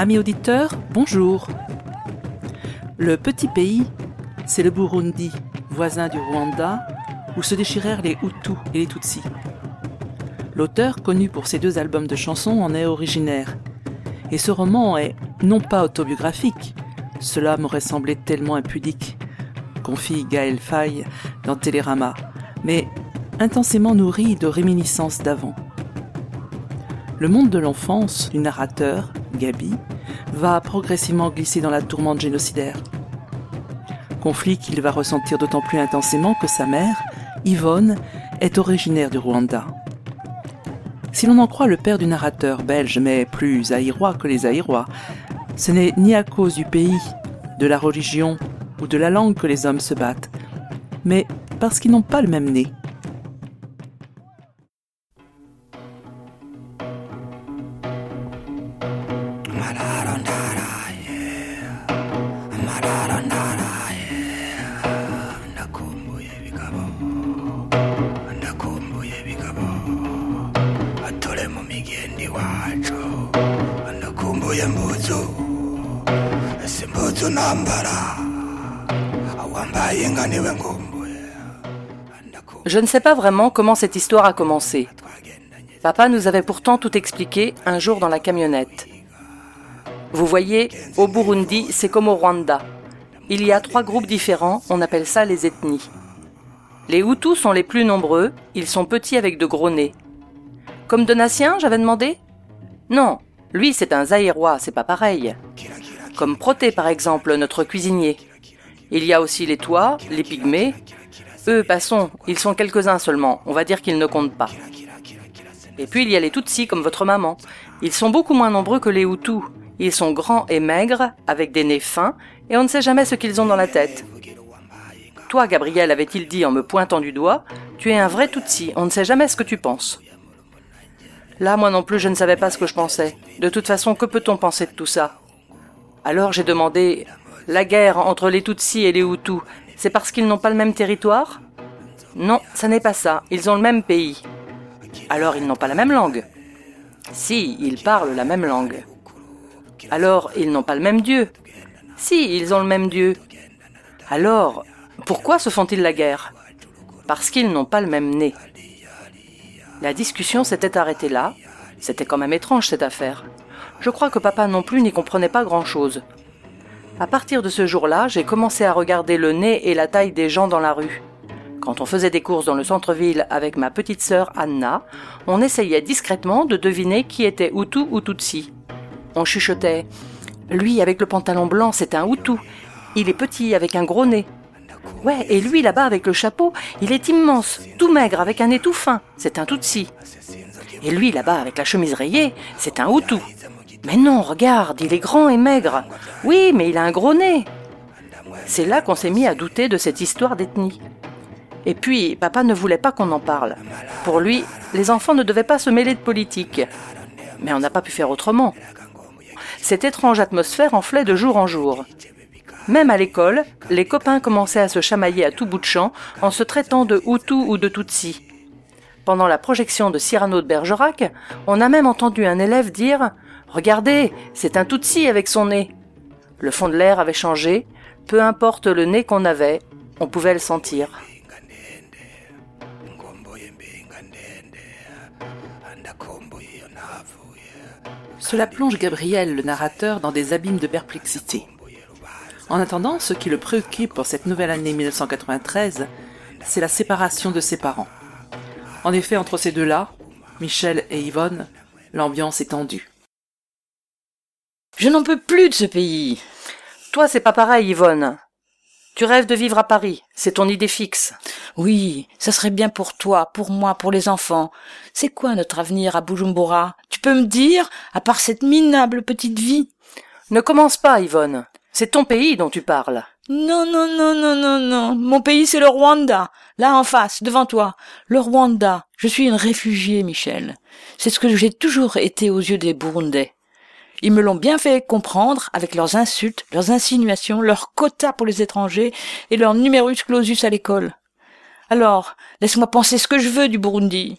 Amis auditeurs, bonjour. Le petit pays, c'est le Burundi, voisin du Rwanda, où se déchirèrent les Hutus et les Tutsis. L'auteur, connu pour ses deux albums de chansons, en est originaire. Et ce roman est non pas autobiographique, cela m'aurait semblé tellement impudique, confie Gaël Faye dans Télérama, mais intensément nourri de réminiscences d'avant. Le monde de l'enfance du narrateur, Gabi, va progressivement glisser dans la tourmente génocidaire. Conflit qu'il va ressentir d'autant plus intensément que sa mère, Yvonne, est originaire du Rwanda. Si l'on en croit le père du narrateur belge, mais plus aïrois que les aïrois, ce n'est ni à cause du pays, de la religion ou de la langue que les hommes se battent, mais parce qu'ils n'ont pas le même nez. Je ne sais pas vraiment comment cette histoire a commencé. Papa nous avait pourtant tout expliqué un jour dans la camionnette. Vous voyez, au Burundi, c'est comme au Rwanda. Il y a trois groupes différents, on appelle ça les ethnies. Les Hutus sont les plus nombreux, ils sont petits avec de gros nez. Comme Donatien, j'avais demandé? Non, lui c'est un Zaïrois, c'est pas pareil. Comme Proté par exemple, notre cuisinier. Il y a aussi les Toits, les Pygmées. Eux, passons, ils sont quelques-uns seulement, on va dire qu'ils ne comptent pas. Et puis il y a les Tutsis comme votre maman. Ils sont beaucoup moins nombreux que les Hutus. Ils sont grands et maigres, avec des nez fins, et on ne sait jamais ce qu'ils ont dans la tête. Toi, Gabriel, avait-il dit en me pointant du doigt, tu es un vrai Tutsi, on ne sait jamais ce que tu penses. Là, moi non plus, je ne savais pas ce que je pensais. De toute façon, que peut-on penser de tout ça? Alors j'ai demandé, la guerre entre les Tutsis et les Hutus, c'est parce qu'ils n'ont pas le même territoire? Non, ça n'est pas ça, ils ont le même pays. Alors ils n'ont pas la même langue Si, ils parlent la même langue. Alors ils n'ont pas le même Dieu Si, ils ont le même Dieu. Alors, pourquoi se font-ils la guerre? Parce qu'ils n'ont pas le même nez. La discussion s'était arrêtée là. C'était quand même étrange cette affaire. Je crois que papa non plus n'y comprenait pas grand-chose. À partir de ce jour-là, j'ai commencé à regarder le nez et la taille des gens dans la rue. Quand on faisait des courses dans le centre-ville avec ma petite sœur Anna, on essayait discrètement de deviner qui était Hutu ou Tutsi. On chuchotait Lui avec le pantalon blanc, c'est un Hutu. Il est petit avec un gros nez. Ouais, et lui là-bas avec le chapeau, il est immense, tout maigre avec un nez tout fin, c'est un Tutsi. Et lui là-bas avec la chemise rayée, c'est un Hutu. Mais non, regarde, il est grand et maigre. Oui, mais il a un gros nez. C'est là qu'on s'est mis à douter de cette histoire d'ethnie. Et puis, papa ne voulait pas qu'on en parle. Pour lui, les enfants ne devaient pas se mêler de politique. Mais on n'a pas pu faire autrement. Cette étrange atmosphère enflait de jour en jour. Même à l'école, les copains commençaient à se chamailler à tout bout de champ en se traitant de Hutu ou de Tutsi. Pendant la projection de Cyrano de Bergerac, on a même entendu un élève dire Regardez, c'est un Tutsi avec son nez. Le fond de l'air avait changé, peu importe le nez qu'on avait, on pouvait le sentir. Cela plonge Gabriel, le narrateur, dans des abîmes de perplexité. En attendant, ce qui le préoccupe pour cette nouvelle année 1993, c'est la séparation de ses parents. En effet, entre ces deux-là, Michel et Yvonne, l'ambiance est tendue. Je n'en peux plus de ce pays. Toi, c'est pas pareil, Yvonne. Tu rêves de vivre à Paris, c'est ton idée fixe. Oui, ça serait bien pour toi, pour moi, pour les enfants. C'est quoi notre avenir à Bujumbura? Tu peux me dire, à part cette minable petite vie? Ne commence pas, Yvonne. C'est ton pays dont tu parles. Non, non, non, non, non, non. Mon pays, c'est le Rwanda. Là, en face, devant toi. Le Rwanda. Je suis une réfugiée, Michel. C'est ce que j'ai toujours été aux yeux des Burundais. Ils me l'ont bien fait comprendre avec leurs insultes, leurs insinuations, leurs quotas pour les étrangers et leur numerus clausus à l'école. Alors, laisse-moi penser ce que je veux du Burundi.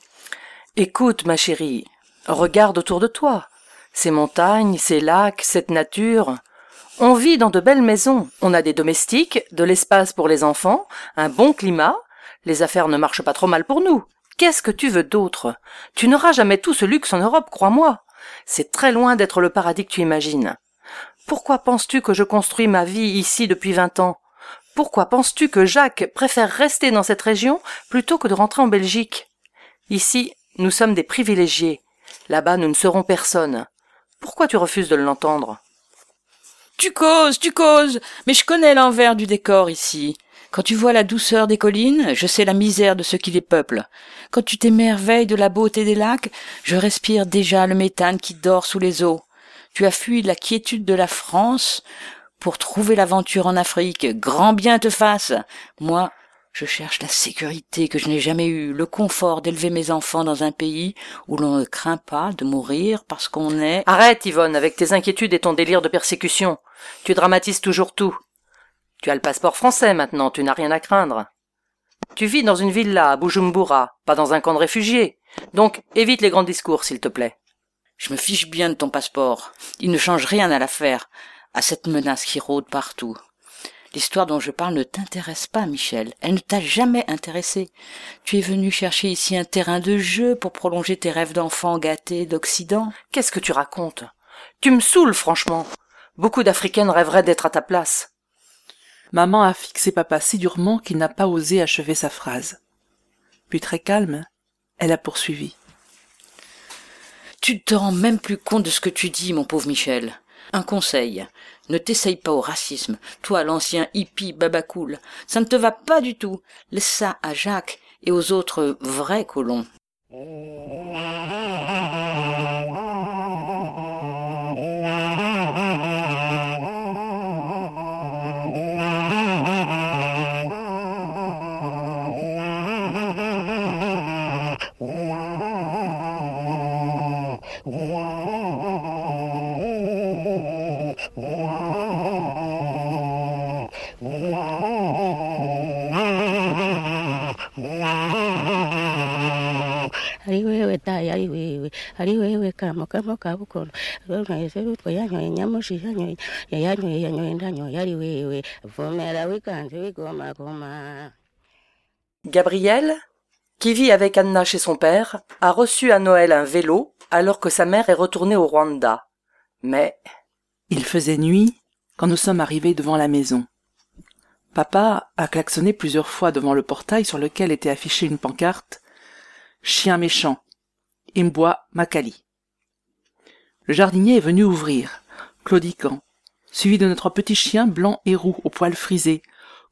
Écoute, ma chérie, regarde autour de toi. Ces montagnes, ces lacs, cette nature. On vit dans de belles maisons, on a des domestiques, de l'espace pour les enfants, un bon climat, les affaires ne marchent pas trop mal pour nous. Qu'est-ce que tu veux d'autre? Tu n'auras jamais tout ce luxe en Europe, crois-moi. C'est très loin d'être le paradis que tu imagines. Pourquoi penses-tu que je construis ma vie ici depuis vingt ans? Pourquoi penses-tu que Jacques préfère rester dans cette région plutôt que de rentrer en Belgique? Ici, nous sommes des privilégiés. Là-bas, nous ne serons personne. Pourquoi tu refuses de l'entendre? Tu causes, tu causes, mais je connais l'envers du décor ici. Quand tu vois la douceur des collines, je sais la misère de ceux qui les peuplent. Quand tu t'émerveilles de la beauté des lacs, je respire déjà le méthane qui dort sous les eaux. Tu as fui la quiétude de la France pour trouver l'aventure en Afrique. Grand bien te fasse. Moi, je cherche la sécurité que je n'ai jamais eue, le confort d'élever mes enfants dans un pays où l'on ne craint pas de mourir parce qu'on est... Arrête, Yvonne, avec tes inquiétudes et ton délire de persécution. Tu dramatises toujours tout. Tu as le passeport français maintenant, tu n'as rien à craindre. Tu vis dans une villa à Bujumbura, pas dans un camp de réfugiés. Donc évite les grands discours, s'il te plaît. Je me fiche bien de ton passeport. Il ne change rien à l'affaire, à cette menace qui rôde partout. L'histoire dont je parle ne t'intéresse pas, Michel. Elle ne t'a jamais intéressé. Tu es venu chercher ici un terrain de jeu pour prolonger tes rêves d'enfant gâtés d'Occident. Qu'est-ce que tu racontes? Tu me saoules, franchement. Beaucoup d'Africaines rêveraient d'être à ta place. Maman a fixé papa si durement qu'il n'a pas osé achever sa phrase. Puis très calme, elle a poursuivi. Tu ne te rends même plus compte de ce que tu dis, mon pauvre Michel. Un conseil. Ne t'essaye pas au racisme. Toi, l'ancien hippie babacool. Ça ne te va pas du tout. Laisse ça à Jacques et aux autres vrais colons. Gabriel, qui vit avec Anna chez son père, a reçu à Noël un vélo alors que sa mère est retournée au Rwanda. Mais il faisait nuit quand nous sommes arrivés devant la maison. Papa a klaxonné plusieurs fois devant le portail sur lequel était affichée une pancarte. Chien méchant, Imbois Macali. Le jardinier est venu ouvrir, claudiquant, suivi de notre petit chien blanc et roux aux poils frisés,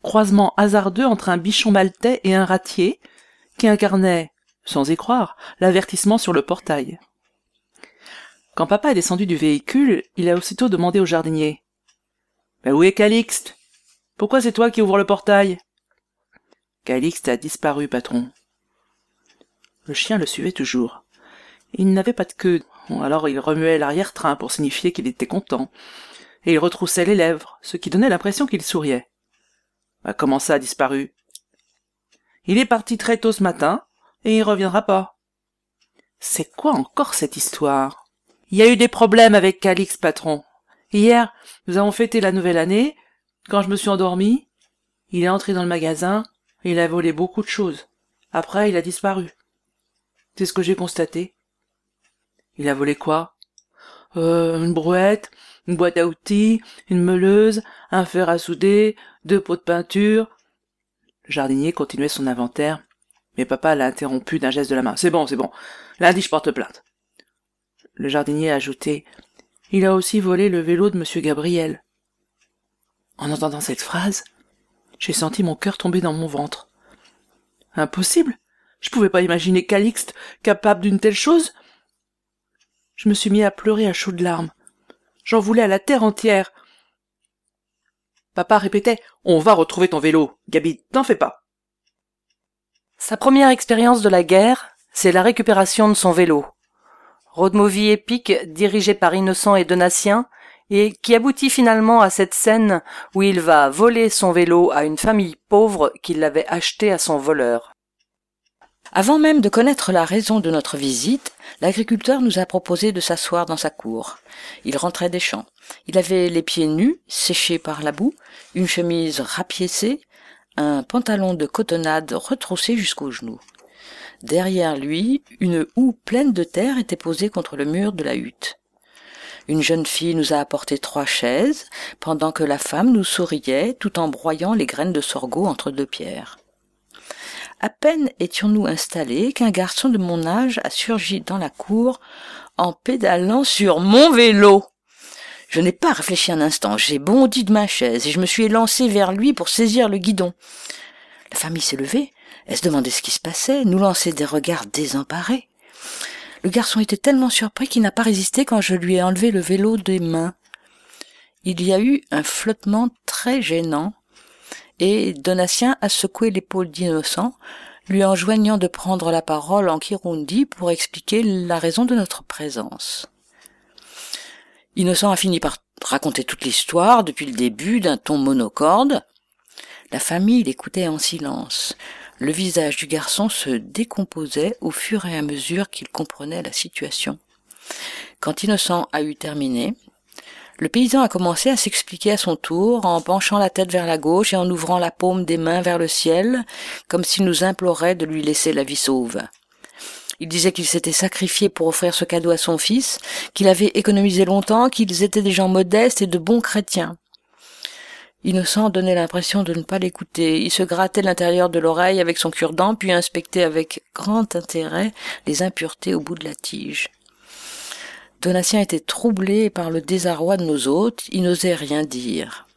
croisement hasardeux entre un bichon maltais et un ratier, qui incarnait, sans y croire, l'avertissement sur le portail. Quand papa est descendu du véhicule, il a aussitôt demandé au jardinier. Ben où est Calixte? Pourquoi c'est toi qui ouvres le portail? Calixte a disparu, patron. Le chien le suivait toujours. Il n'avait pas de queue, alors il remuait l'arrière-train pour signifier qu'il était content, et il retroussait les lèvres, ce qui donnait l'impression qu'il souriait. Bah, comment ça a disparu? Il est parti très tôt ce matin, et il reviendra pas. C'est quoi encore cette histoire? Il y a eu des problèmes avec Calix, patron. Hier, nous avons fêté la nouvelle année. Quand je me suis endormi, il est entré dans le magasin, et il a volé beaucoup de choses. Après, il a disparu. C'est ce que j'ai constaté. Il a volé quoi? Euh, Une brouette, une boîte à outils, une meuleuse, un fer à souder, deux pots de peinture. Le jardinier continuait son inventaire, mais papa l'a interrompu d'un geste de la main. C'est bon, c'est bon. Lundi, je porte plainte. Le jardinier a ajouté Il a aussi volé le vélo de monsieur Gabriel. En entendant cette phrase, j'ai senti mon cœur tomber dans mon ventre. Impossible. Je pouvais pas imaginer Calixte capable d'une telle chose. Je me suis mis à pleurer à chaudes larmes. J'en voulais à la terre entière. Papa répétait On va retrouver ton vélo. Gabi, t'en fais pas. Sa première expérience de la guerre, c'est la récupération de son vélo. Road movie épique dirigé par Innocent et Donatien et qui aboutit finalement à cette scène où il va voler son vélo à une famille pauvre qui l'avait acheté à son voleur. Avant même de connaître la raison de notre visite, l'agriculteur nous a proposé de s'asseoir dans sa cour. Il rentrait des champs. Il avait les pieds nus, séchés par la boue, une chemise rapiécée, un pantalon de cotonnade retroussé jusqu'aux genoux. Derrière lui, une houe pleine de terre était posée contre le mur de la hutte. Une jeune fille nous a apporté trois chaises, pendant que la femme nous souriait tout en broyant les graines de sorgho entre deux pierres. À peine étions-nous installés qu'un garçon de mon âge a surgi dans la cour en pédalant sur mon vélo. Je n'ai pas réfléchi un instant, j'ai bondi de ma chaise et je me suis élancé vers lui pour saisir le guidon. La famille s'est levée, elle se demandait ce qui se passait, nous lançait des regards désemparés. Le garçon était tellement surpris qu'il n'a pas résisté quand je lui ai enlevé le vélo des mains. Il y a eu un flottement très gênant, et Donatien a secoué l'épaule d'Innocent, lui enjoignant de prendre la parole en Kirundi pour expliquer la raison de notre présence. Innocent a fini par raconter toute l'histoire depuis le début d'un ton monocorde. La famille l'écoutait en silence. Le visage du garçon se décomposait au fur et à mesure qu'il comprenait la situation. Quand Innocent a eu terminé, le paysan a commencé à s'expliquer à son tour, en penchant la tête vers la gauche et en ouvrant la paume des mains vers le ciel, comme s'il nous implorait de lui laisser la vie sauve. Il disait qu'il s'était sacrifié pour offrir ce cadeau à son fils, qu'il avait économisé longtemps, qu'ils étaient des gens modestes et de bons chrétiens. Innocent donnait l'impression de ne pas l'écouter. Il se grattait l'intérieur de l'oreille avec son cure-dent, puis inspectait avec grand intérêt les impuretés au bout de la tige. Donatien était troublé par le désarroi de nos hôtes, il n'osait rien dire.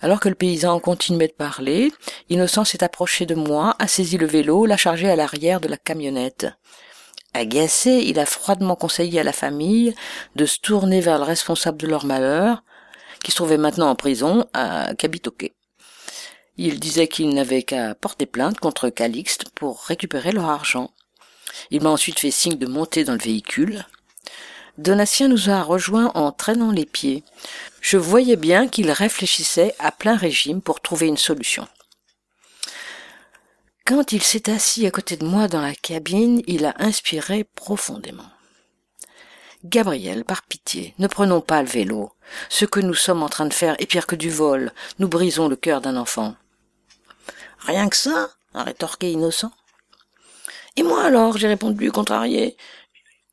Alors que le paysan continuait de parler, Innocent s'est approché de moi, a saisi le vélo, l'a chargé à l'arrière de la camionnette. Agacé, il a froidement conseillé à la famille de se tourner vers le responsable de leur malheur, qui se trouvait maintenant en prison à Kabitoke. Il disait qu'il n'avait qu'à porter plainte contre Calixte pour récupérer leur argent. Il m'a ensuite fait signe de monter dans le véhicule. Donatien nous a rejoints en traînant les pieds. Je voyais bien qu'il réfléchissait à plein régime pour trouver une solution. Quand il s'est assis à côté de moi dans la cabine, il a inspiré profondément. Gabriel, par pitié, ne prenons pas le vélo. Ce que nous sommes en train de faire est pire que du vol. Nous brisons le cœur d'un enfant. Rien que ça, a rétorqué Innocent. Et moi alors, j'ai répondu contrarié.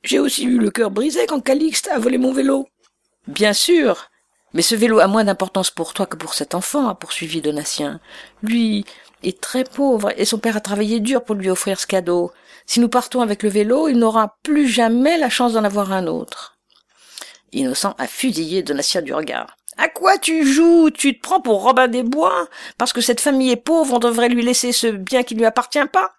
J'ai aussi eu le cœur brisé quand Calixte a volé mon vélo. Bien sûr. Mais ce vélo a moins d'importance pour toi que pour cet enfant, a poursuivi Donatien. Lui est très pauvre et son père a travaillé dur pour lui offrir ce cadeau. Si nous partons avec le vélo, il n'aura plus jamais la chance d'en avoir un autre. Innocent a fusillé Donatien du regard. À quoi tu joues? Tu te prends pour Robin des Bois? Parce que cette famille est pauvre, on devrait lui laisser ce bien qui ne lui appartient pas?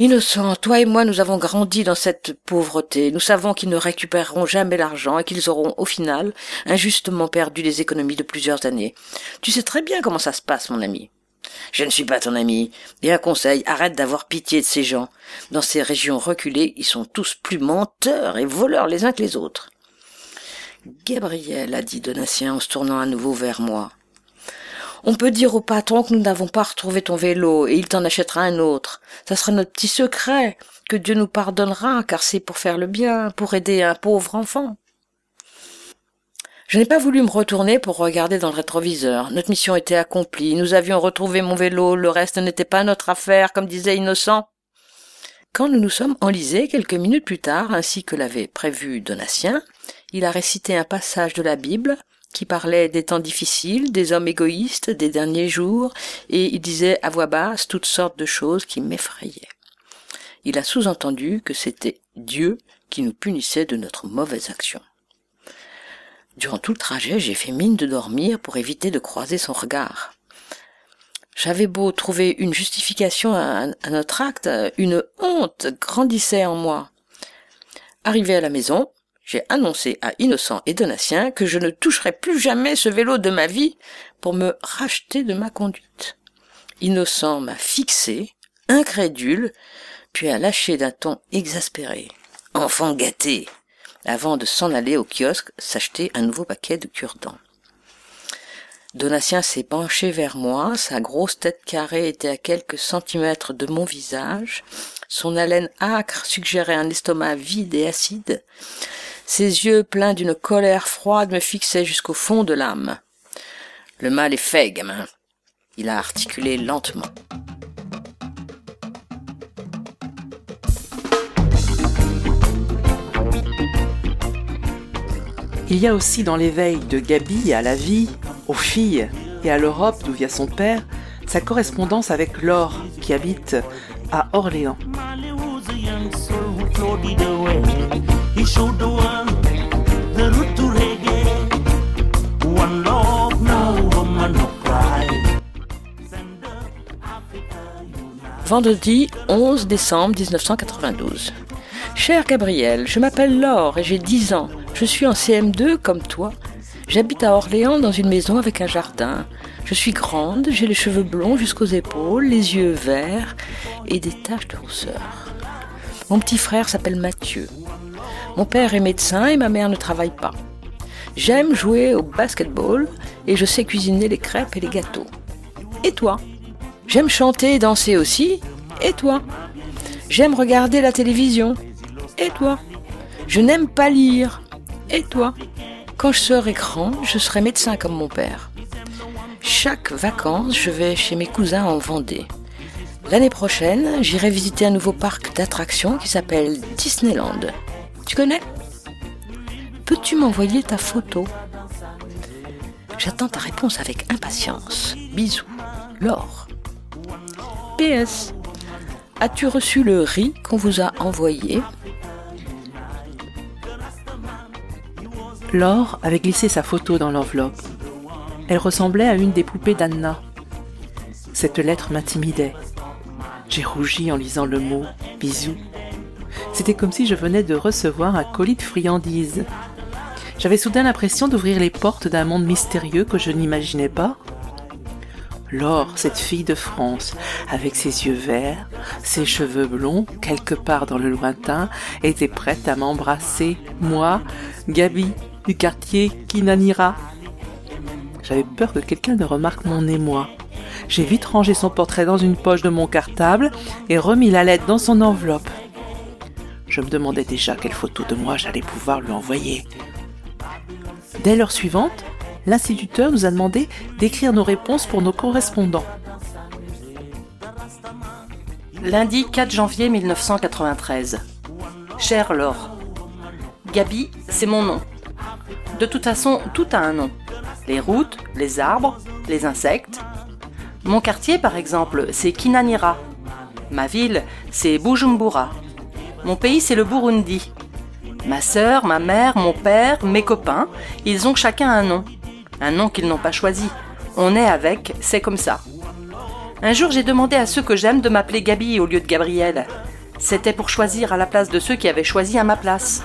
Innocent, toi et moi nous avons grandi dans cette pauvreté. Nous savons qu'ils ne récupéreront jamais l'argent et qu'ils auront, au final, injustement perdu les économies de plusieurs années. Tu sais très bien comment ça se passe, mon ami. Je ne suis pas ton ami. Et un conseil, arrête d'avoir pitié de ces gens. Dans ces régions reculées, ils sont tous plus menteurs et voleurs les uns que les autres. Gabriel, a dit Donatien en se tournant à nouveau vers moi. On peut dire au patron que nous n'avons pas retrouvé ton vélo et il t'en achètera un autre. Ça sera notre petit secret, que Dieu nous pardonnera, car c'est pour faire le bien, pour aider un pauvre enfant. Je n'ai pas voulu me retourner pour regarder dans le rétroviseur. Notre mission était accomplie. Nous avions retrouvé mon vélo. Le reste n'était pas notre affaire, comme disait Innocent. Quand nous nous sommes enlisés quelques minutes plus tard, ainsi que l'avait prévu Donatien, il a récité un passage de la Bible qui parlait des temps difficiles, des hommes égoïstes, des derniers jours, et il disait à voix basse toutes sortes de choses qui m'effrayaient. Il a sous-entendu que c'était Dieu qui nous punissait de notre mauvaise action. Durant tout le trajet, j'ai fait mine de dormir pour éviter de croiser son regard. J'avais beau trouver une justification à, notre acte, une honte grandissait en moi. Arrivé à la maison, j'ai annoncé à Innocent et Donatien que je ne toucherais plus jamais ce vélo de ma vie pour me racheter de ma conduite. Innocent m'a fixé, incrédule, puis a lâché d'un ton exaspéré. Enfant gâté avant de s'en aller au kiosque s'acheter un nouveau paquet de cure-dents. Donatien s'est penché vers moi, sa grosse tête carrée était à quelques centimètres de mon visage, son haleine âcre suggérait un estomac vide et acide, ses yeux pleins d'une colère froide me fixaient jusqu'au fond de l'âme. Le mal est fait, gamin. Il a articulé lentement. Il y a aussi dans l'éveil de Gabi à la vie, aux filles et à l'Europe d'où vient son père, sa correspondance avec Laure qui habite à Orléans. Vendredi 11 décembre 1992. Cher Gabriel, je m'appelle Laure et j'ai 10 ans. Je suis en CM2 comme toi. J'habite à Orléans dans une maison avec un jardin. Je suis grande, j'ai les cheveux blonds jusqu'aux épaules, les yeux verts et des taches de rousseur. Mon petit frère s'appelle Mathieu. Mon père est médecin et ma mère ne travaille pas. J'aime jouer au basketball et je sais cuisiner les crêpes et les gâteaux. Et toi? J'aime chanter et danser aussi. Et toi? J'aime regarder la télévision. Et toi? Je n'aime pas lire. Et toi? Quand je serai grand, je serai médecin comme mon père. Chaque vacances, je vais chez mes cousins en Vendée. L'année prochaine, j'irai visiter un nouveau parc d'attractions qui s'appelle Disneyland. Tu connais? Peux-tu m'envoyer ta photo? J'attends ta réponse avec impatience. Bisous. Laure. PS. As-tu reçu le riz qu'on vous a envoyé? Laure avait glissé sa photo dans l'enveloppe. Elle ressemblait à une des poupées d'Anna. Cette lettre m'intimidait. J'ai rougi en lisant le mot bisous. C'était comme si je venais de recevoir un colis de friandises. J'avais soudain l'impression d'ouvrir les portes d'un monde mystérieux que je n'imaginais pas. Laure, cette fille de France, avec ses yeux verts, ses cheveux blonds, quelque part dans le lointain, était prête à m'embrasser, moi, Gabi, du quartier Kinanira. J'avais peur que quelqu'un ne remarque mon émoi. J'ai vite rangé son portrait dans une poche de mon cartable et remis la lettre dans son enveloppe. Je me demandais déjà quelle photo de moi j'allais pouvoir lui envoyer. Dès l'heure suivante, l'instituteur nous a demandé d'écrire nos réponses pour nos correspondants. Lundi 4 janvier 1993. Cher Laure, Gabi, c'est mon nom. De toute façon, tout a un nom. Les routes, les arbres, les insectes. Mon quartier, par exemple, c'est Kinanira. Ma ville, c'est Bujumbura. Mon pays, c'est le Burundi. Ma sœur, ma mère, mon père, mes copains, ils ont chacun un nom. Un nom qu'ils n'ont pas choisi. On est avec, c'est comme ça. Un jour, j'ai demandé à ceux que j'aime de m'appeler Gabi au lieu de Gabriel. C'était pour choisir à la place de ceux qui avaient choisi à ma place.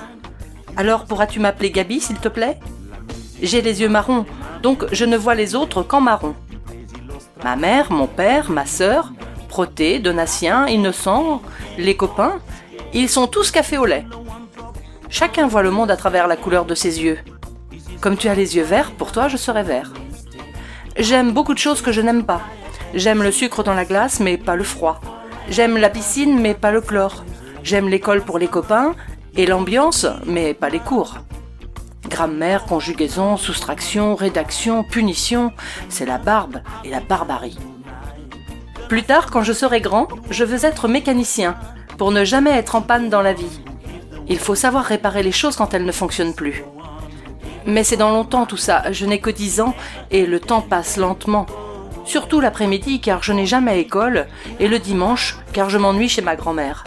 Alors pourras-tu m'appeler Gabi, s'il te plaît? J'ai les yeux marrons, donc je ne vois les autres qu'en marron. Ma mère, mon père, ma sœur, Proté, Donatien, Innocent, les copains, ils sont tous café au lait. Chacun voit le monde à travers la couleur de ses yeux. Comme tu as les yeux verts, pour toi je serai vert. J'aime beaucoup de choses que je n'aime pas. J'aime le sucre dans la glace, mais pas le froid. J'aime la piscine, mais pas le chlore. J'aime l'école pour les copains, et l'ambiance, mais pas les cours. Grammaire, conjugaison, soustraction, rédaction, punition, c'est la barbe et la barbarie. Plus tard, quand je serai grand, je veux être mécanicien, pour ne jamais être en panne dans la vie. Il faut savoir réparer les choses quand elles ne fonctionnent plus. Mais c'est dans longtemps tout ça, je n'ai que 10 ans et le temps passe lentement. Surtout l'après-midi car je n'ai jamais école et le dimanche car je m'ennuie chez ma grand-mère.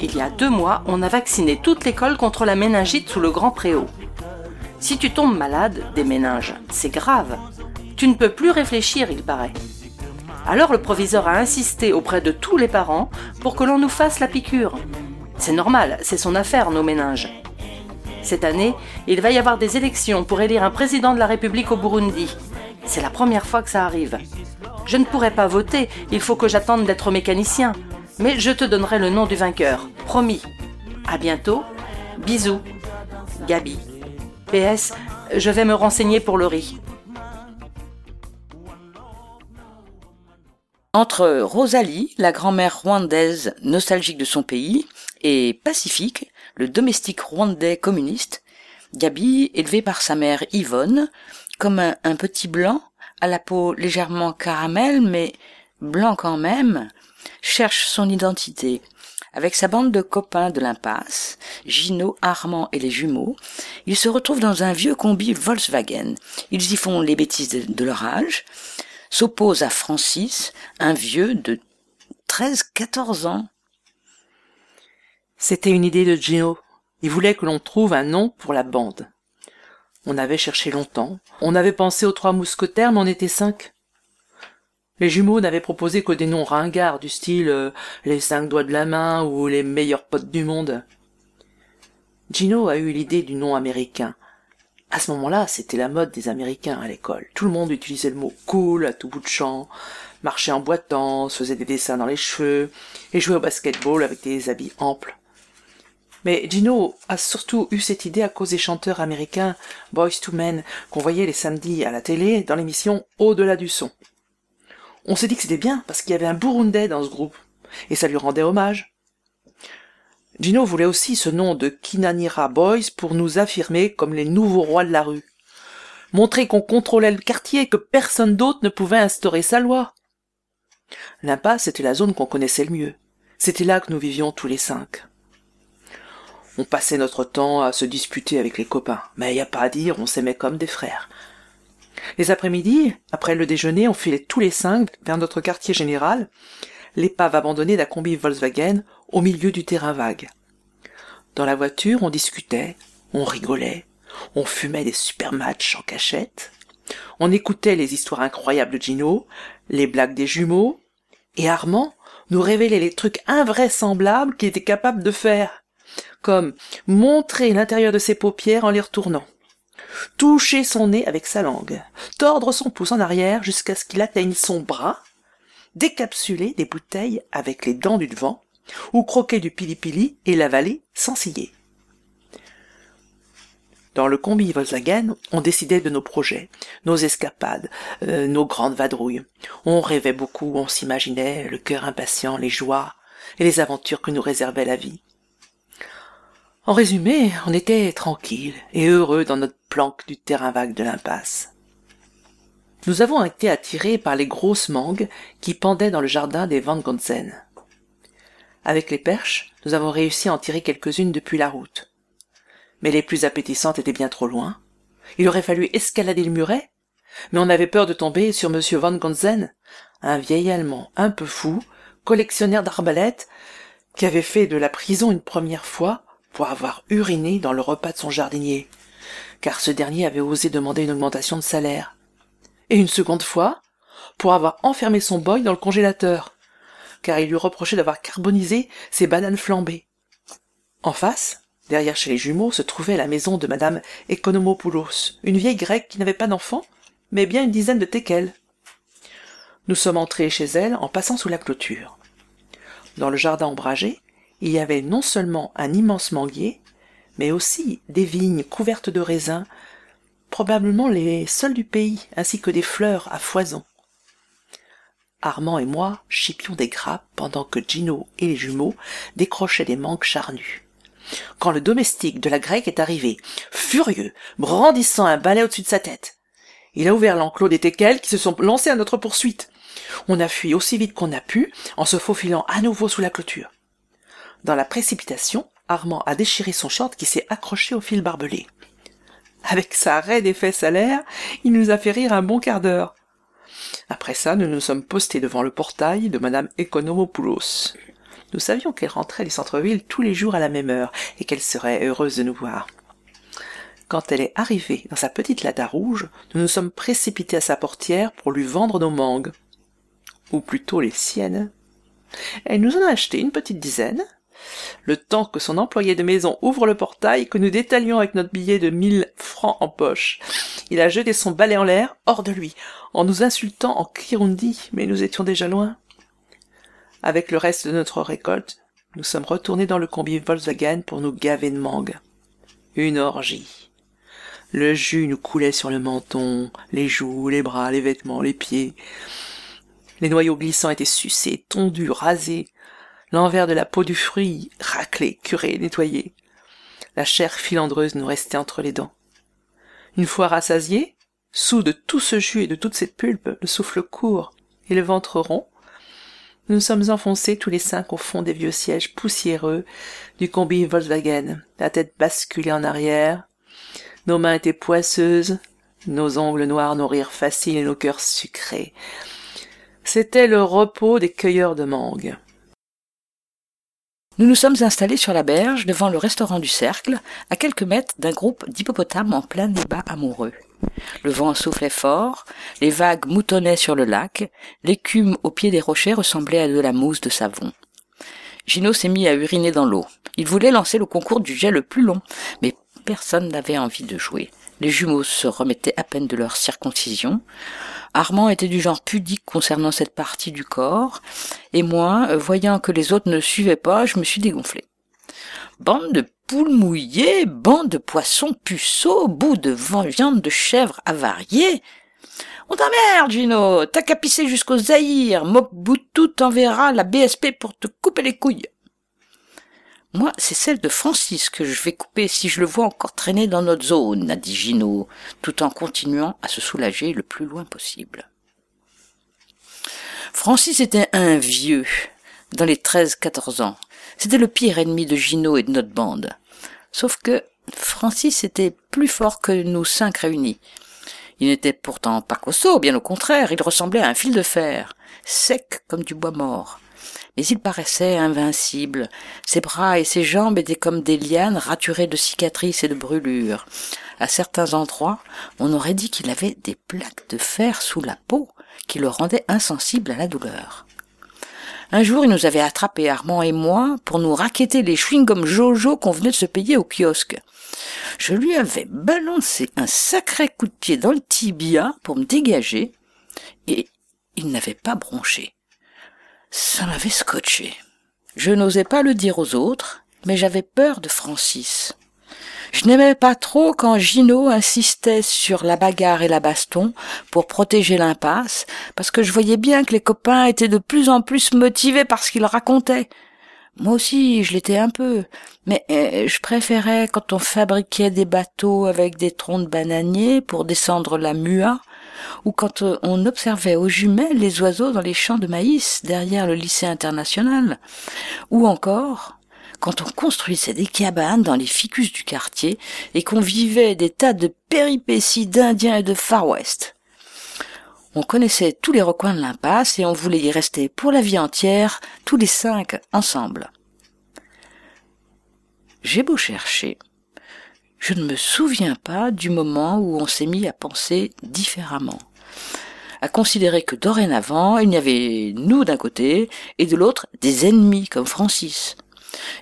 Il y a deux mois, on a vacciné toute l'école contre la méningite sous le Grand Préau. Si tu tombes malade des méninges, c'est grave. Tu ne peux plus réfléchir, il paraît. Alors le proviseur a insisté auprès de tous les parents pour que l'on nous fasse la piqûre. C'est normal, c'est son affaire, nos méninges. Cette année, il va y avoir des élections pour élire un président de la République au Burundi. C'est la première fois que ça arrive. Je ne pourrai pas voter, il faut que j'attende d'être mécanicien. Mais je te donnerai le nom du vainqueur, promis. À bientôt. Bisous. Gabi. PS, je vais me renseigner pour le riz. Entre Rosalie, la grand-mère rwandaise nostalgique de son pays, et Pacifique, le domestique rwandais communiste, Gabi, élevé par sa mère Yvonne, comme un, un, petit blanc, à la peau légèrement caramel, mais blanc quand même, cherche son identité. Avec sa bande de copains de l'impasse, Gino, Armand et les jumeaux, ils se retrouvent dans un vieux combi Volkswagen. Ils y font les bêtises de, de leur âge, s'oppose à Francis, un vieux de 13-14 ans. C'était une idée de Gino. Il voulait que l'on trouve un nom pour la bande. On avait cherché longtemps. On avait pensé aux trois mousquetaires, mais on était cinq. Les jumeaux n'avaient proposé que des noms ringards du style euh, les cinq doigts de la main ou les meilleurs potes du monde. Gino a eu l'idée du nom américain, à ce moment-là, c'était la mode des Américains à l'école. Tout le monde utilisait le mot cool à tout bout de champ, marchait en boitant, se faisait des dessins dans les cheveux, et jouait au basketball avec des habits amples. Mais Gino a surtout eu cette idée à cause des chanteurs américains Boys to Men qu'on voyait les samedis à la télé dans l'émission Au-delà du son. On s'est dit que c'était bien parce qu'il y avait un Burundais dans ce groupe, et ça lui rendait hommage. Gino voulait aussi ce nom de Kinanira Boys pour nous affirmer comme les nouveaux rois de la rue. Montrer qu'on contrôlait le quartier et que personne d'autre ne pouvait instaurer sa loi. L'impasse était la zone qu'on connaissait le mieux. C'était là que nous vivions tous les cinq. On passait notre temps à se disputer avec les copains, mais y a pas à dire, on s'aimait comme des frères. Les après-midi, après le déjeuner, on filait tous les cinq vers notre quartier général, l'épave abandonnée d'un combi Volkswagen au milieu du terrain vague. Dans la voiture, on discutait, on rigolait, on fumait des super matchs en cachette, on écoutait les histoires incroyables de Gino, les blagues des jumeaux, et Armand nous révélait les trucs invraisemblables qu'il était capable de faire, comme montrer l'intérieur de ses paupières en les retournant, toucher son nez avec sa langue, tordre son pouce en arrière jusqu'à ce qu'il atteigne son bras, décapsuler des bouteilles avec les dents du devant, ou croquer du pili-pili et l'avaler sans scier. Dans le combi Volkswagen, on décidait de nos projets, nos escapades, euh, nos grandes vadrouilles. On rêvait beaucoup, on s'imaginait, le cœur impatient, les joies et les aventures que nous réservait la vie. En résumé, on était tranquille et heureux dans notre planque du terrain vague de l'impasse. Nous avons été attirés par les grosses mangues qui pendaient dans le jardin des Van Gonsen. Avec les perches, nous avons réussi à en tirer quelques-unes depuis la route. Mais les plus appétissantes étaient bien trop loin. Il aurait fallu escalader le muret, mais on avait peur de tomber sur M. Van Gonsen, un vieil Allemand un peu fou, collectionneur d'arbalètes, qui avait fait de la prison une première fois pour avoir uriné dans le repas de son jardinier, car ce dernier avait osé demander une augmentation de salaire et une seconde fois pour avoir enfermé son boy dans le congélateur, car il lui reprochait d'avoir carbonisé ses bananes flambées. En face, derrière chez les jumeaux, se trouvait la maison de madame Economopoulos, une vieille grecque qui n'avait pas d'enfants, mais bien une dizaine de teckels. Nous sommes entrés chez elle en passant sous la clôture. Dans le jardin ombragé, il y avait non seulement un immense manguier, mais aussi des vignes couvertes de raisins probablement les seuls du pays, ainsi que des fleurs à foison. Armand et moi chipions des grappes pendant que Gino et les jumeaux décrochaient des mangues charnues. Quand le domestique de la grecque est arrivé, furieux, brandissant un balai au-dessus de sa tête, il a ouvert l'enclos des teckels qui se sont lancés à notre poursuite. On a fui aussi vite qu'on a pu, en se faufilant à nouveau sous la clôture. Dans la précipitation, Armand a déchiré son short qui s'est accroché au fil barbelé. Avec sa raide et fesses à l'air, il nous a fait rire un bon quart d'heure. Après ça, nous nous sommes postés devant le portail de madame Economopoulos. Nous savions qu'elle rentrait des centres-villes tous les jours à la même heure et qu'elle serait heureuse de nous voir. Quand elle est arrivée dans sa petite Lada rouge, nous nous sommes précipités à sa portière pour lui vendre nos mangues. Ou plutôt les siennes. Elle nous en a acheté une petite dizaine, le temps que son employé de maison ouvre le portail, que nous détalions avec notre billet de mille francs en poche. Il a jeté son balai en l'air, hors de lui, en nous insultant en Kirundi, mais nous étions déjà loin. Avec le reste de notre récolte, nous sommes retournés dans le combi Volkswagen pour nous gaver de mangue. Une orgie. Le jus nous coulait sur le menton, les joues, les bras, les vêtements, les pieds. Les noyaux glissants étaient sucés, tondus, rasés, l'envers de la peau du fruit raclé, curé, nettoyé. La chair filandreuse nous restait entre les dents. Une fois rassasiés, sous de tout ce jus et de toute cette pulpe, le souffle court et le ventre rond, nous nous sommes enfoncés tous les cinq au fond des vieux sièges poussiéreux du combi Volkswagen, la tête basculée en arrière. Nos mains étaient poisseuses, nos ongles noirs, nos rires faciles et nos cœurs sucrés. C'était le repos des cueilleurs de mangue. Nous nous sommes installés sur la berge devant le restaurant du Cercle, à quelques mètres d'un groupe d'hippopotames en plein débat amoureux. Le vent soufflait fort, les vagues moutonnaient sur le lac, l'écume au pied des rochers ressemblait à de la mousse de savon. Gino s'est mis à uriner dans l'eau. Il voulait lancer le concours du jet le plus long, mais personne n'avait envie de jouer. Les jumeaux se remettaient à peine de leur circoncision. Armand était du genre pudique concernant cette partie du corps, et moi, euh, voyant que les autres ne suivaient pas, je me suis dégonflé. Bande de poules mouillées, bande de poissons puceaux, bout de viande de chèvre avariée. On t'emmerde, Gino, t'as pisser jusqu'au Zaïre, Mobutu t'enverra la BSP pour te couper les couilles. Moi, c'est celle de Francis que je vais couper si je le vois encore traîner dans notre zone, a dit Gino, tout en continuant à se soulager le plus loin possible. Francis était un vieux, dans les treize, quatorze ans. C'était le pire ennemi de Gino et de notre bande. Sauf que Francis était plus fort que nous cinq réunis. Il n'était pourtant pas costaud, bien au contraire, il ressemblait à un fil de fer, sec comme du bois mort mais il paraissait invincible. Ses bras et ses jambes étaient comme des lianes raturées de cicatrices et de brûlures. À certains endroits, on aurait dit qu'il avait des plaques de fer sous la peau qui le rendaient insensible à la douleur. Un jour, il nous avait attrapés, Armand et moi, pour nous raqueter les chewing-gums Jojo qu'on venait de se payer au kiosque. Je lui avais balancé un sacré coup de pied dans le tibia pour me dégager, et il n'avait pas bronché. Ça m'avait scotché. Je n'osais pas le dire aux autres, mais j'avais peur de Francis. Je n'aimais pas trop quand Gino insistait sur la bagarre et la baston pour protéger l'impasse, parce que je voyais bien que les copains étaient de plus en plus motivés par ce qu'ils racontaient. Moi aussi, je l'étais un peu, mais euh, je préférais quand on fabriquait des bateaux avec des troncs de bananiers pour descendre la Mua, ou quand euh, on observait aux jumelles les oiseaux dans les champs de maïs derrière le lycée international, ou encore quand on construisait des cabanes dans les ficus du quartier et qu'on vivait des tas de péripéties d'Indiens et de Far West. On connaissait tous les recoins de l'impasse et on voulait y rester pour la vie entière, tous les cinq ensemble. J'ai beau chercher, je ne me souviens pas du moment où on s'est mis à penser différemment, à considérer que dorénavant il y avait nous d'un côté et de l'autre des ennemis comme Francis.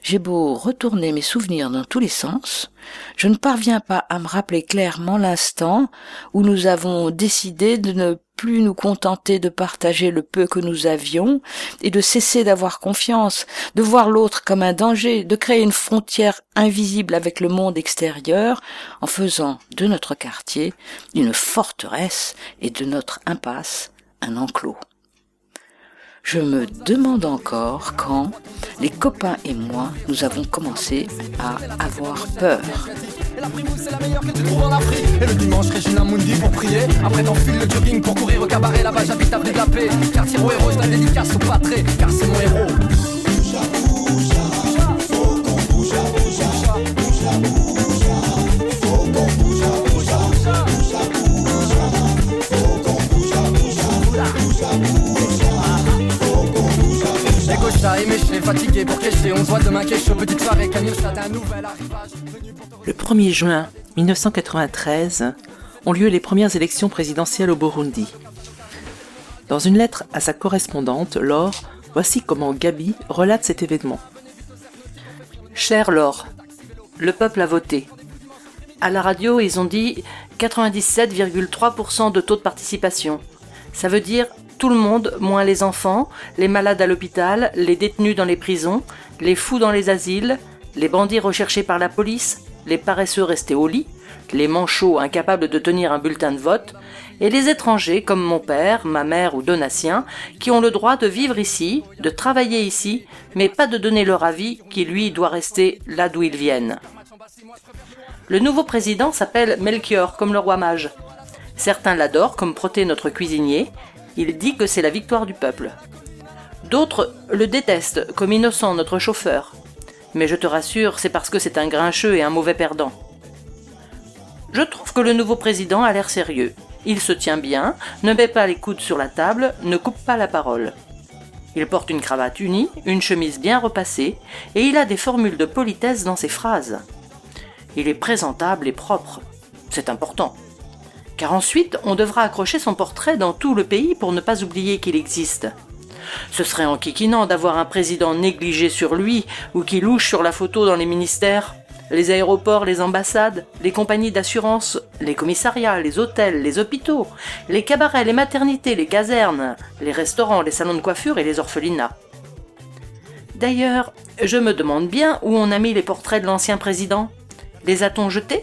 J'ai beau retourner mes souvenirs dans tous les sens, je ne parviens pas à me rappeler clairement l'instant où nous avons décidé de ne plus nous contenter de partager le peu que nous avions et de cesser d'avoir confiance, de voir l'autre comme un danger, de créer une frontière invisible avec le monde extérieur en faisant de notre quartier une forteresse et de notre impasse un enclos. Je me demande encore quand les copains et moi, nous avons commencé à avoir peur. La primoune c'est la meilleure que tu trouves en Afrique. Et le dimanche Regina Mundi pour prier. Après t'enfiles le jogging pour courir au cabaret. Là-bas j'habite à de la paix. Quartier au héros je la dédicace au patré. Car c'est mon héros. Bouge, bouge, bouge, le 1er juin 1993 ont lieu les premières élections présidentielles au Burundi. Dans une lettre à sa correspondante, Laure, voici comment Gabi relate cet événement. Cher Laure, le peuple a voté. À la radio, ils ont dit 97,3% de taux de participation. Ça veut dire tout le monde, moins les enfants, les malades à l'hôpital, les détenus dans les prisons, les fous dans les asiles, les bandits recherchés par la police, les paresseux restés au lit, les manchots incapables de tenir un bulletin de vote, et les étrangers comme mon père, ma mère ou Donatien, qui ont le droit de vivre ici, de travailler ici, mais pas de donner leur avis qui lui doit rester là d'où ils viennent. Le nouveau président s'appelle Melchior, comme le roi mage. Certains l'adorent, comme Proté, notre cuisinier. Il dit que c'est la victoire du peuple. D'autres le détestent, comme Innocent, notre chauffeur. Mais je te rassure, c'est parce que c'est un grincheux et un mauvais perdant. Je trouve que le nouveau président a l'air sérieux. Il se tient bien, ne met pas les coudes sur la table, ne coupe pas la parole. Il porte une cravate unie, une chemise bien repassée, et il a des formules de politesse dans ses phrases. Il est présentable et propre. C'est important. Car ensuite, on devra accrocher son portrait dans tout le pays pour ne pas oublier qu'il existe. Ce serait enquiquinant d'avoir un président négligé sur lui ou qui louche sur la photo dans les ministères les aéroports, les ambassades, les compagnies d'assurance, les commissariats, les hôtels, les hôpitaux, les cabarets, les maternités, les casernes, les restaurants, les salons de coiffure et les orphelinats. D'ailleurs, je me demande bien où on a mis les portraits de l'ancien président. Les a-t-on jetés?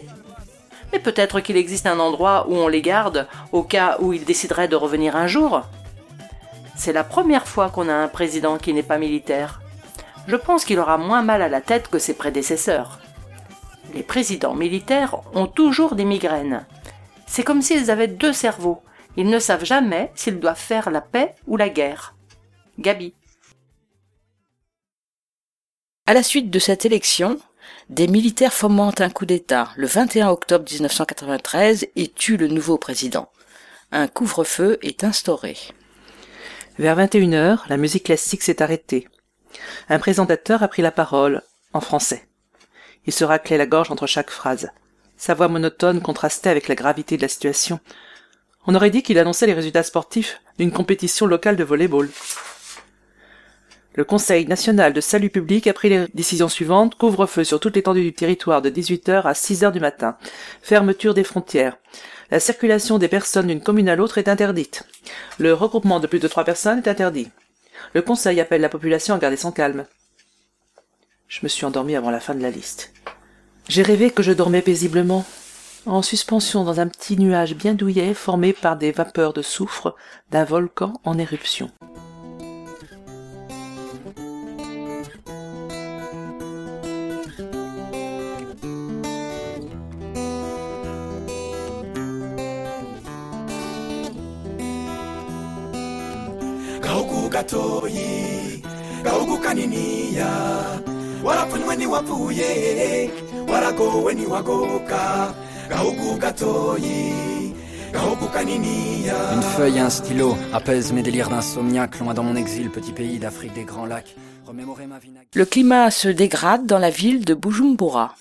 Mais peut-être qu'il existe un endroit où on les garde au cas où il déciderait de revenir un jour. C'est la première fois qu'on a un président qui n'est pas militaire. Je pense qu'il aura moins mal à la tête que ses prédécesseurs les présidents militaires ont toujours des migraines. C'est comme s'ils avaient deux cerveaux. Ils ne savent jamais s'ils doivent faire la paix ou la guerre. Gabi. À la suite de cette élection, des militaires fomentent un coup d'État le 21 octobre 1993 et tuent le nouveau président. Un couvre-feu est instauré. Vers 21h, la musique classique s'est arrêtée. Un présentateur a pris la parole, en français. Il se raclait la gorge entre chaque phrase. Sa voix monotone contrastait avec la gravité de la situation. On aurait dit qu'il annonçait les résultats sportifs d'une compétition locale de volley-ball. Le Conseil national de salut public a pris les décisions suivantes. Couvre-feu sur toute l'étendue du territoire de 18h à 6h du matin. Fermeture des frontières. La circulation des personnes d'une commune à l'autre est interdite. Le regroupement de plus de trois personnes est interdit. Le Conseil appelle la population à garder son calme. Je me suis endormi avant la fin de la liste. J'ai rêvé que je dormais paisiblement, en suspension dans un petit nuage bien douillet formé par des vapeurs de soufre d'un volcan en éruption. Une feuille et un stylo apaisent mes délires d'insomniaque, loin dans mon exil, petit pays d'Afrique des grands lacs. Le climat se dégrade dans la ville de Bujumbura.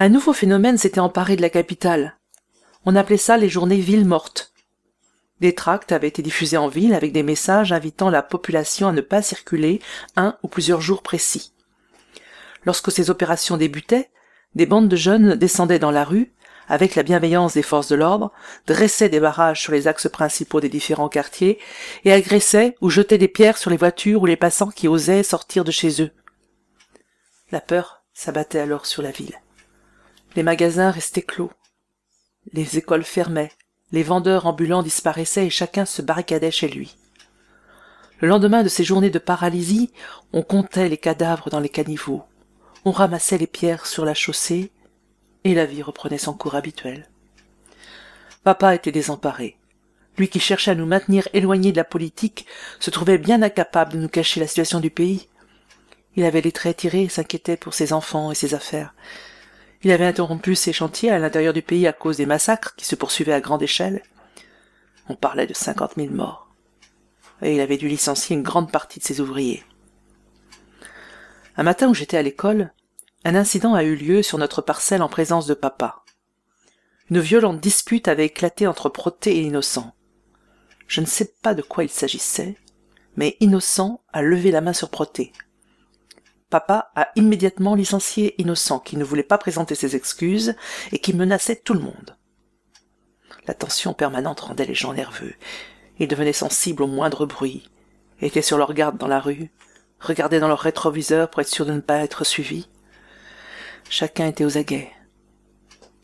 Un nouveau phénomène s'était emparé de la capitale. On appelait ça les journées villes mortes. Des tracts avaient été diffusés en ville avec des messages invitant la population à ne pas circuler un ou plusieurs jours précis. Lorsque ces opérations débutaient, des bandes de jeunes descendaient dans la rue, avec la bienveillance des forces de l'ordre, dressaient des barrages sur les axes principaux des différents quartiers et agressaient ou jetaient des pierres sur les voitures ou les passants qui osaient sortir de chez eux. La peur s'abattait alors sur la ville. Les magasins restaient clos. Les écoles fermaient. Les vendeurs ambulants disparaissaient et chacun se barricadait chez lui. Le lendemain de ces journées de paralysie, on comptait les cadavres dans les caniveaux on ramassait les pierres sur la chaussée, et la vie reprenait son cours habituel. Papa était désemparé. Lui qui cherchait à nous maintenir éloignés de la politique se trouvait bien incapable de nous cacher la situation du pays. Il avait les traits tirés et s'inquiétait pour ses enfants et ses affaires. Il avait interrompu ses chantiers à l'intérieur du pays à cause des massacres qui se poursuivaient à grande échelle. On parlait de cinquante mille morts. Et il avait dû licencier une grande partie de ses ouvriers. Un matin où j'étais à l'école, un incident a eu lieu sur notre parcelle en présence de papa. Une violente dispute avait éclaté entre Proté et Innocent. Je ne sais pas de quoi il s'agissait, mais Innocent a levé la main sur Proté. Papa a immédiatement licencié Innocent, qui ne voulait pas présenter ses excuses et qui menaçait tout le monde. La tension permanente rendait les gens nerveux. Ils devenaient sensibles au moindre bruit, étaient sur leur garde dans la rue, regardaient dans leur rétroviseur pour être sûrs de ne pas être suivis. Chacun était aux aguets.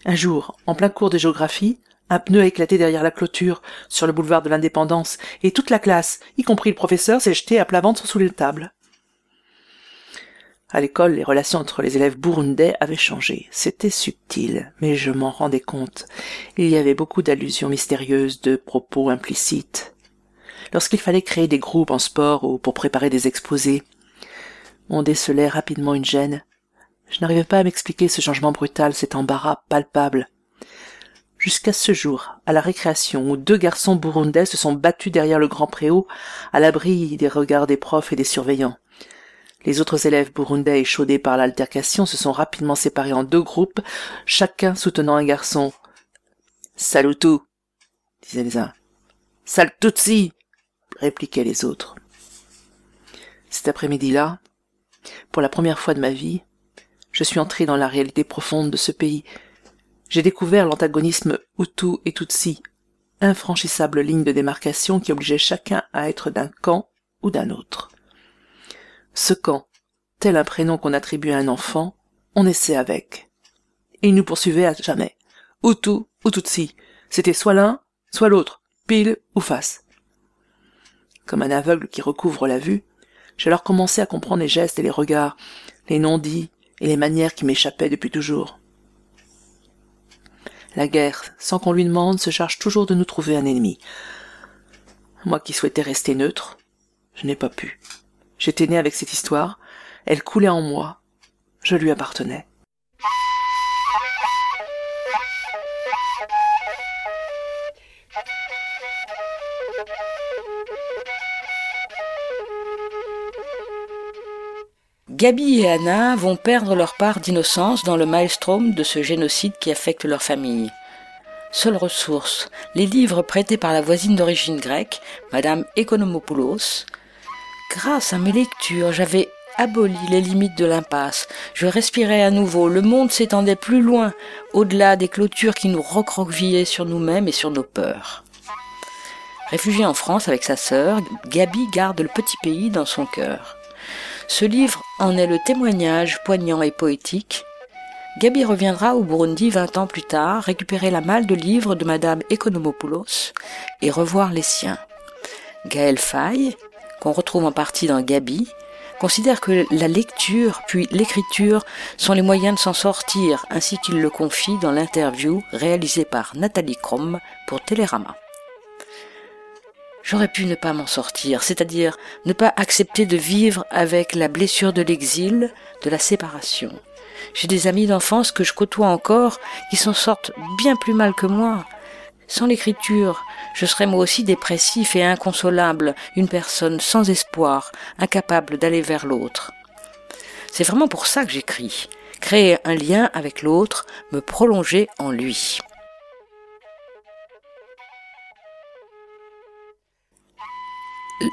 Un jour, en plein cours de géographie, un pneu a éclaté derrière la clôture, sur le boulevard de l'Indépendance, et toute la classe, y compris le professeur, s'est jeté à plat ventre sous les tables. À l'école, les relations entre les élèves burundais avaient changé. C'était subtil, mais je m'en rendais compte. Il y avait beaucoup d'allusions mystérieuses, de propos implicites. Lorsqu'il fallait créer des groupes en sport ou pour préparer des exposés, on décelait rapidement une gêne. Je n'arrivais pas à m'expliquer ce changement brutal, cet embarras palpable. Jusqu'à ce jour, à la récréation, où deux garçons burundais se sont battus derrière le grand préau, à l'abri des regards des profs et des surveillants. Les autres élèves burundais échaudés par l'altercation se sont rapidement séparés en deux groupes, chacun soutenant un garçon. Salutu, disaient les uns. Saltutsi, répliquaient les autres. Cet après-midi-là, pour la première fois de ma vie, je suis entré dans la réalité profonde de ce pays. J'ai découvert l'antagonisme Hutu et Tutsi, infranchissable ligne de démarcation qui obligeait chacun à être d'un camp ou d'un autre. Ce camp, tel un prénom qu'on attribue à un enfant, on essaie avec. Et il nous poursuivait à jamais. Hutu ou Tutsi. C'était soit l'un, soit l'autre, pile ou face. Comme un aveugle qui recouvre la vue, j'ai alors commencé à comprendre les gestes et les regards, les non-dits et les manières qui m'échappaient depuis toujours. La guerre, sans qu'on lui demande, se charge toujours de nous trouver un ennemi. Moi qui souhaitais rester neutre, je n'ai pas pu. J'étais né avec cette histoire, elle coulait en moi, je lui appartenais. Gabi et Anna vont perdre leur part d'innocence dans le maelstrom de ce génocide qui affecte leur famille. Seule ressource, les livres prêtés par la voisine d'origine grecque, Madame Economopoulos, Grâce à mes lectures, j'avais aboli les limites de l'impasse. Je respirais à nouveau. Le monde s'étendait plus loin, au-delà des clôtures qui nous recroquevillaient sur nous-mêmes et sur nos peurs. Réfugiée en France avec sa sœur, Gabi garde le petit pays dans son cœur. Ce livre en est le témoignage poignant et poétique. Gabi reviendra au Burundi vingt ans plus tard, récupérer la malle de livres de Madame Economopoulos et revoir les siens. Gaël Faye, qu'on retrouve en partie dans Gabi, considère que la lecture puis l'écriture sont les moyens de s'en sortir, ainsi qu'il le confie dans l'interview réalisée par Nathalie Krom pour Télérama. J'aurais pu ne pas m'en sortir, c'est-à-dire ne pas accepter de vivre avec la blessure de l'exil, de la séparation. J'ai des amis d'enfance que je côtoie encore qui s'en sortent bien plus mal que moi, sans l'écriture, je serais moi aussi dépressif et inconsolable, une personne sans espoir, incapable d'aller vers l'autre. C'est vraiment pour ça que j'écris, créer un lien avec l'autre, me prolonger en lui.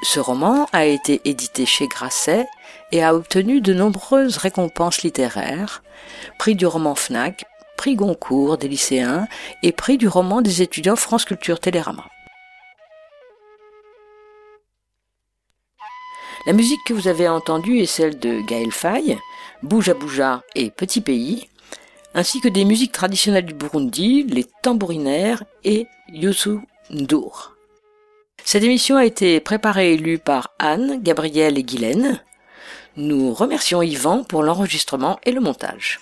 Ce roman a été édité chez Grasset et a obtenu de nombreuses récompenses littéraires, prix du roman FNAC, prix Goncourt des lycéens et prix du roman des étudiants France Culture Télérama. La musique que vous avez entendue est celle de Gaël Faye, Bouja Bouja et Petit Pays, ainsi que des musiques traditionnelles du Burundi, les tambourinaires et Youssou Ndour. Cette émission a été préparée et lue par Anne, Gabrielle et Guylaine. Nous remercions Yvan pour l'enregistrement et le montage.